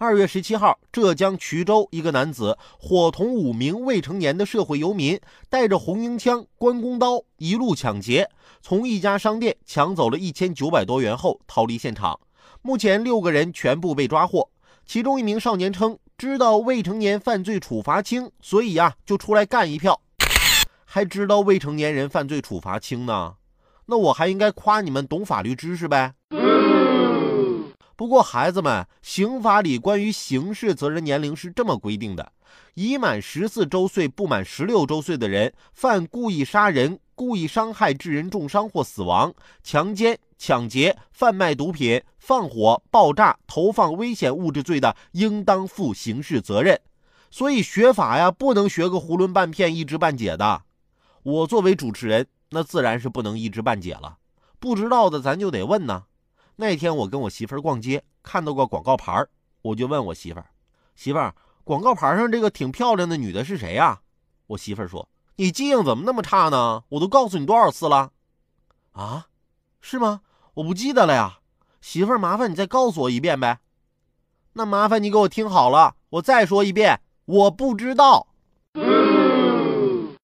二月十七号，浙江衢州一个男子伙同五名未成年的社会游民，带着红缨枪、关公刀，一路抢劫，从一家商店抢走了一千九百多元后逃离现场。目前六个人全部被抓获，其中一名少年称知道未成年犯罪处罚轻，所以呀就出来干一票。还知道未成年人犯罪处罚轻呢？那我还应该夸你们懂法律知识呗。不过，孩子们，刑法里关于刑事责任年龄是这么规定的：已满十四周岁不满十六周岁的人，犯故意杀人、故意伤害致人重伤或死亡、强奸、抢劫、贩卖毒品、放火、爆炸、投放危险物质罪的，应当负刑事责任。所以学法呀，不能学个囫囵半片、一知半解的。我作为主持人，那自然是不能一知半解了。不知道的，咱就得问呢。那天我跟我媳妇儿逛街，看到个广告牌儿，我就问我媳妇儿：“媳妇儿，广告牌上这个挺漂亮的女的是谁呀？”我媳妇儿说：“你记性怎么那么差呢？我都告诉你多少次了。”啊，是吗？我不记得了呀。媳妇儿，麻烦你再告诉我一遍呗。那麻烦你给我听好了，我再说一遍，我不知道。